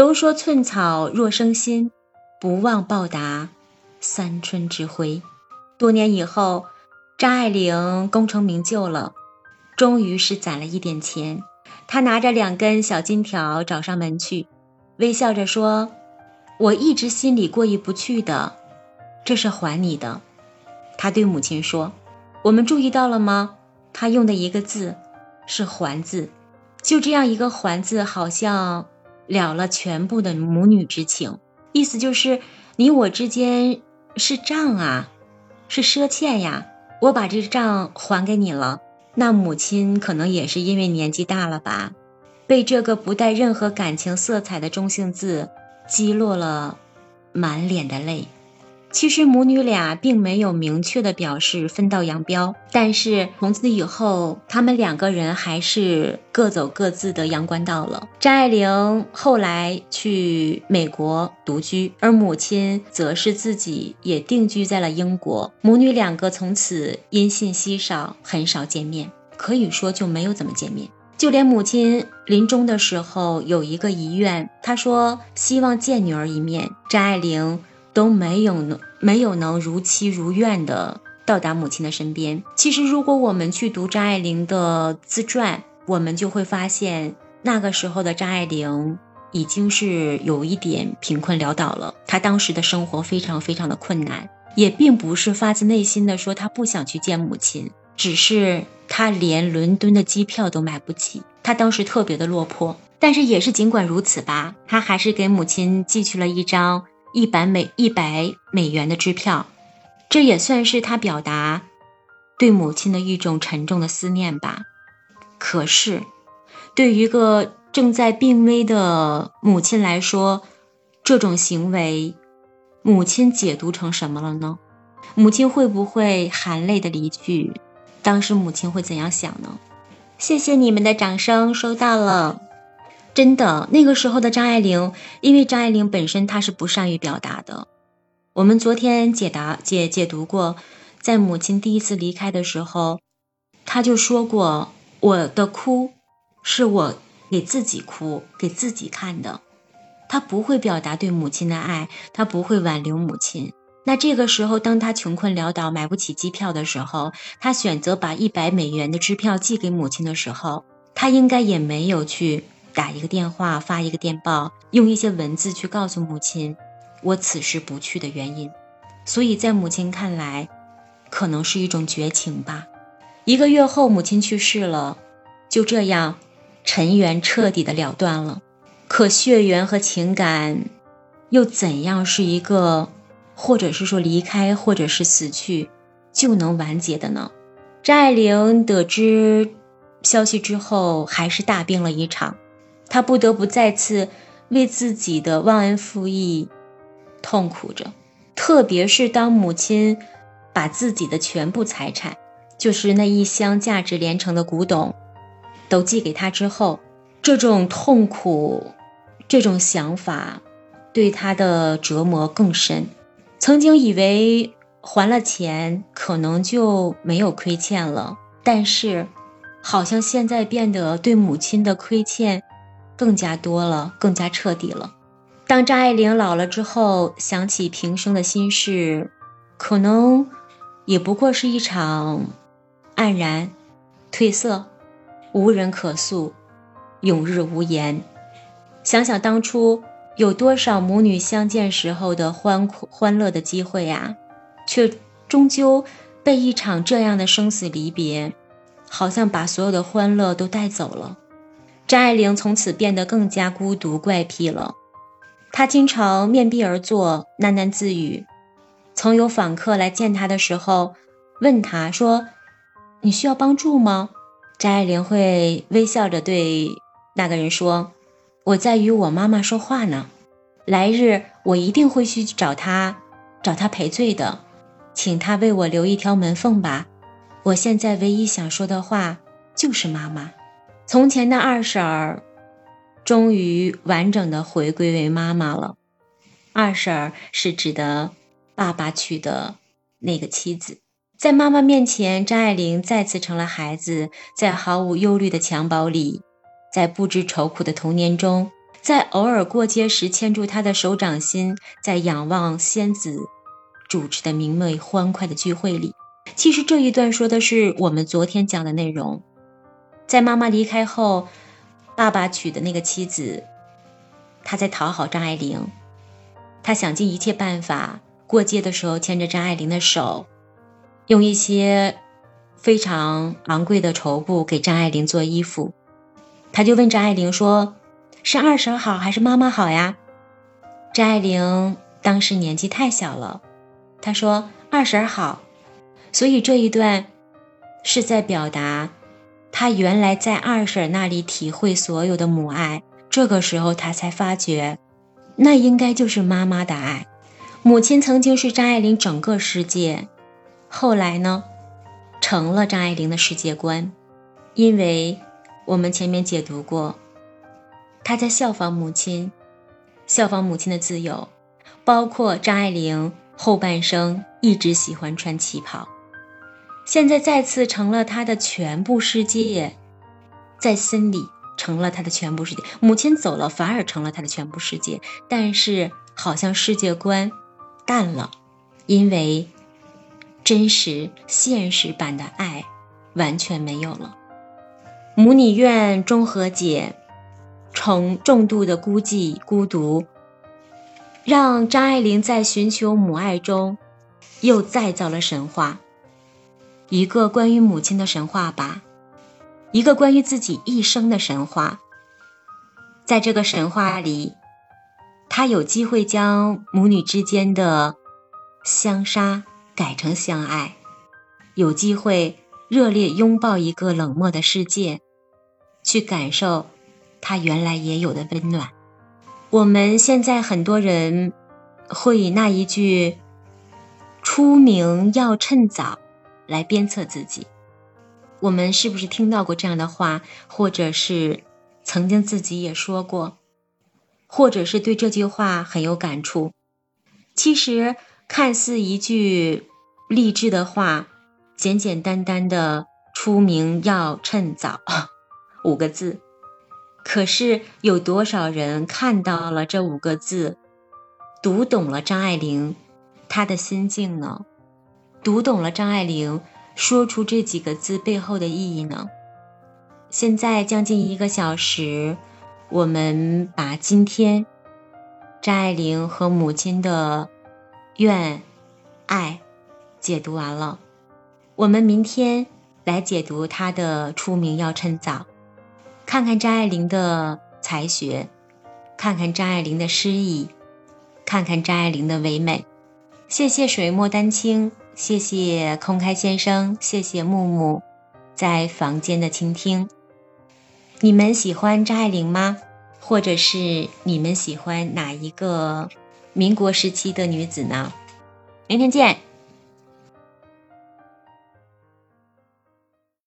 都说寸草若生心，不忘报答三春之辉。多年以后，张爱玲功成名就了，终于是攒了一点钱。她拿着两根小金条找上门去，微笑着说：“我一直心里过意不去的，这是还你的。”她对母亲说：“我们注意到了吗？她用的一个字是‘还’字，就这样一个‘还’字，好像了了全部的母女之情。意思就是你我之间是账啊。”是赊欠呀，我把这账还给你了。那母亲可能也是因为年纪大了吧，被这个不带任何感情色彩的中性字击落了满脸的泪。其实母女俩并没有明确的表示分道扬镳，但是从此以后，他们两个人还是各走各自的阳关道了。张爱玲后来去美国独居，而母亲则是自己也定居在了英国。母女两个从此音信稀少，很少见面，可以说就没有怎么见面。就连母亲临终的时候有一个遗愿，她说希望见女儿一面。张爱玲。都没有能没有能如期如愿的到达母亲的身边。其实，如果我们去读张爱玲的自传，我们就会发现，那个时候的张爱玲已经是有一点贫困潦倒了。她当时的生活非常非常的困难，也并不是发自内心的说她不想去见母亲，只是她连伦敦的机票都买不起。她当时特别的落魄，但是也是尽管如此吧，她还是给母亲寄去了一张。一百美一百美元的支票，这也算是他表达对母亲的一种沉重的思念吧。可是，对于一个正在病危的母亲来说，这种行为，母亲解读成什么了呢？母亲会不会含泪的离去？当时母亲会怎样想呢？谢谢你们的掌声，收到了。真的，那个时候的张爱玲，因为张爱玲本身她是不善于表达的。我们昨天解答解解读过，在母亲第一次离开的时候，她就说过：“我的哭是我给自己哭，给自己看的。”她不会表达对母亲的爱，她不会挽留母亲。那这个时候，当她穷困潦倒、买不起机票的时候，她选择把一百美元的支票寄给母亲的时候，她应该也没有去。打一个电话，发一个电报，用一些文字去告诉母亲我此时不去的原因。所以在母亲看来，可能是一种绝情吧。一个月后，母亲去世了，就这样，尘缘彻底的了断了。可血缘和情感，又怎样是一个，或者是说离开，或者是死去，就能完结的呢？张爱玲得知消息之后，还是大病了一场。他不得不再次为自己的忘恩负义痛苦着，特别是当母亲把自己的全部财产，就是那一箱价值连城的古董，都寄给他之后，这种痛苦，这种想法，对他的折磨更深。曾经以为还了钱，可能就没有亏欠了，但是，好像现在变得对母亲的亏欠。更加多了，更加彻底了。当张爱玲老了之后，想起平生的心事，可能也不过是一场黯然、褪色、无人可诉、永日无言。想想当初有多少母女相见时候的欢欢乐的机会呀，却终究被一场这样的生死离别，好像把所有的欢乐都带走了。张爱玲从此变得更加孤独怪癖了。她经常面壁而坐，喃喃自语。曾有访客来见她的时候，问她说：“你需要帮助吗？”张爱玲会微笑着对那个人说：“我在与我妈妈说话呢。来日我一定会去找她，找她赔罪的，请她为我留一条门缝吧。我现在唯一想说的话就是妈妈。”从前的二婶儿，终于完整的回归为妈妈了。二婶儿是指的爸爸娶的那个妻子。在妈妈面前，张爱玲再次成了孩子，在毫无忧虑的襁褓里，在不知愁苦的童年中，在偶尔过街时牵住他的手掌心，在仰望仙子主持的明媚欢快的聚会里。其实这一段说的是我们昨天讲的内容。在妈妈离开后，爸爸娶的那个妻子，他在讨好张爱玲，他想尽一切办法，过街的时候牵着张爱玲的手，用一些非常昂贵的绸布给张爱玲做衣服。他就问张爱玲说：“是二婶好还是妈妈好呀？”张爱玲当时年纪太小了，她说：“二婶好。”所以这一段是在表达，他原来在二婶那里体会所有的母爱，这个时候他才发觉，那应该就是妈妈的爱。母亲曾经是张爱玲整个世界，后来呢，成了张爱玲的世界观，因为我们前面解读过，她在效仿母亲，效仿母亲的自由，包括张爱玲后半生一直喜欢穿旗袍。现在再次成了他的全部世界，在心里成了他的全部世界。母亲走了，反而成了他的全部世界。但是好像世界观淡了，因为真实现实版的爱完全没有了。母女院中和解，重重度的孤寂孤独，让张爱玲在寻求母爱中又再造了神话。一个关于母亲的神话吧，一个关于自己一生的神话。在这个神话里，他有机会将母女之间的相杀改成相爱，有机会热烈拥抱一个冷漠的世界，去感受他原来也有的温暖。我们现在很多人会以那一句“出名要趁早”。来鞭策自己，我们是不是听到过这样的话，或者是曾经自己也说过，或者是对这句话很有感触？其实看似一句励志的话，简简单单的“出名要趁早”五个字，可是有多少人看到了这五个字，读懂了张爱玲她的心境呢？读懂了张爱玲说出这几个字背后的意义呢？现在将近一个小时，我们把今天张爱玲和母亲的怨爱解读完了。我们明天来解读她的出名要趁早，看看张爱玲的才学，看看张爱玲的诗意，看看张爱玲的唯美。谢谢水墨丹青。谢谢空开先生，谢谢木木在房间的倾听。你们喜欢张爱玲吗？或者是你们喜欢哪一个民国时期的女子呢？明天见。